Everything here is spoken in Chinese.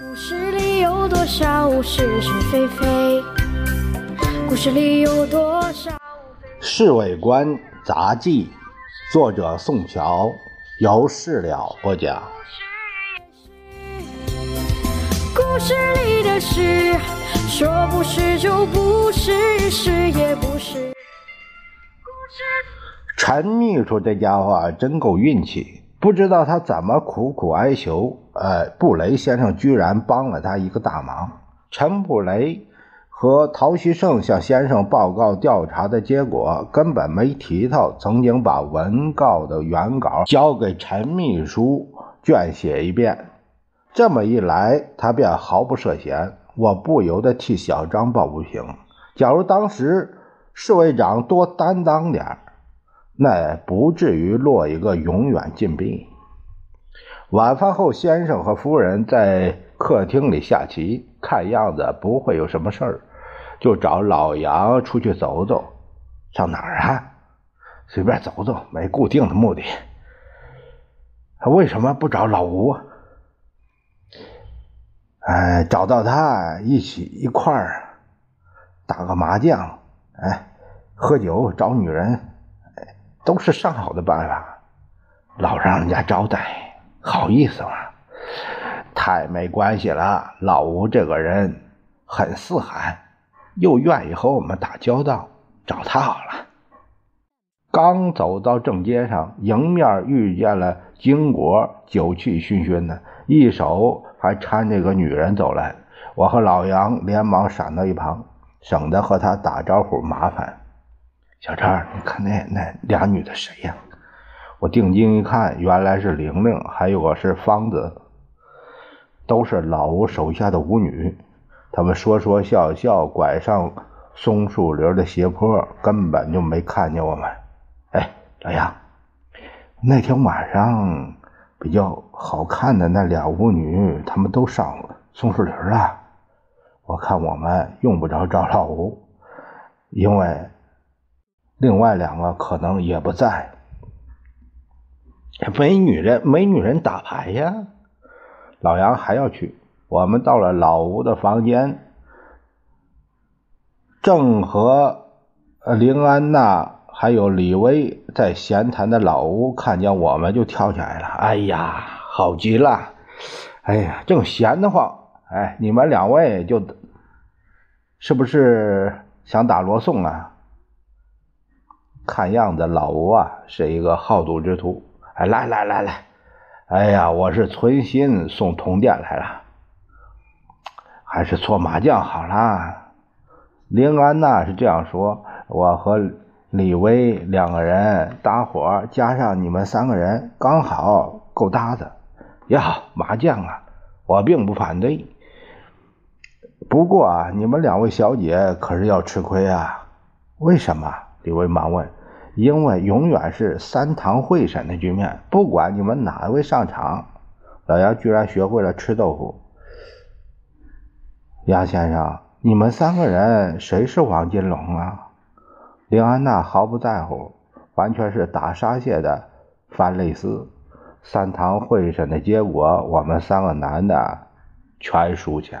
故事里有多少是是非非？故事里有多少？《侍卫官杂记》，作者宋乔，由事了播讲。故事里的事，说不是就不是，是也不是。陈秘书这家伙真够运气，不知道他怎么苦苦哀求。呃，布雷先生居然帮了他一个大忙。陈布雷和陶希圣向先生报告调查的结果，根本没提到曾经把文告的原稿交给陈秘书撰写一遍。这么一来，他便毫不涉嫌。我不由得替小张抱不平。假如当时侍卫长多担当点那不至于落一个永远禁闭。晚饭后，先生和夫人在客厅里下棋，看样子不会有什么事儿，就找老杨出去走走。上哪儿啊？随便走走，没固定的目的。为什么不找老吴？哎，找到他一起一块儿打个麻将，哎，喝酒找女人，都是上好的办法，老让人家招待。好意思吗？太没关系了。老吴这个人很四海，又愿意和我们打交道，找他好了。刚走到正街上，迎面遇见了金国，酒气熏熏的，一手还搀着个女人走来。我和老杨连忙闪到一旁，省得和他打招呼麻烦。小张，你看那那俩女的谁呀？我定睛一看，原来是玲玲，还有个是芳子，都是老吴手下的舞女。他们说说笑笑，拐上松树林的斜坡，根本就没看见我们。哎，老杨，那天晚上比较好看的那俩舞女，他们都上松树林了。我看我们用不着找老吴，因为另外两个可能也不在。没女人，没女人打牌呀！老杨还要去。我们到了老吴的房间，正和林安娜还有李薇在闲谈的老吴看见我们就跳起来了。哎呀，好极了！哎呀，正闲得慌。哎，你们两位就，是不是想打罗宋啊？看样子老吴啊是一个好赌之徒。哎，来来来来，哎呀，我是存心送铜店来了，还是搓麻将好了。林安娜是这样说，我和李薇两个人搭伙，加上你们三个人，刚好够搭的。也好，麻将啊，我并不反对。不过啊，你们两位小姐可是要吃亏啊。为什么？李薇忙问。因为永远是三堂会审的局面，不管你们哪位上场，老杨居然学会了吃豆腐。杨先生，你们三个人谁是王金龙啊？林安娜毫不在乎，完全是打沙蟹的翻类似。三堂会审的结果，我们三个男的全输钱。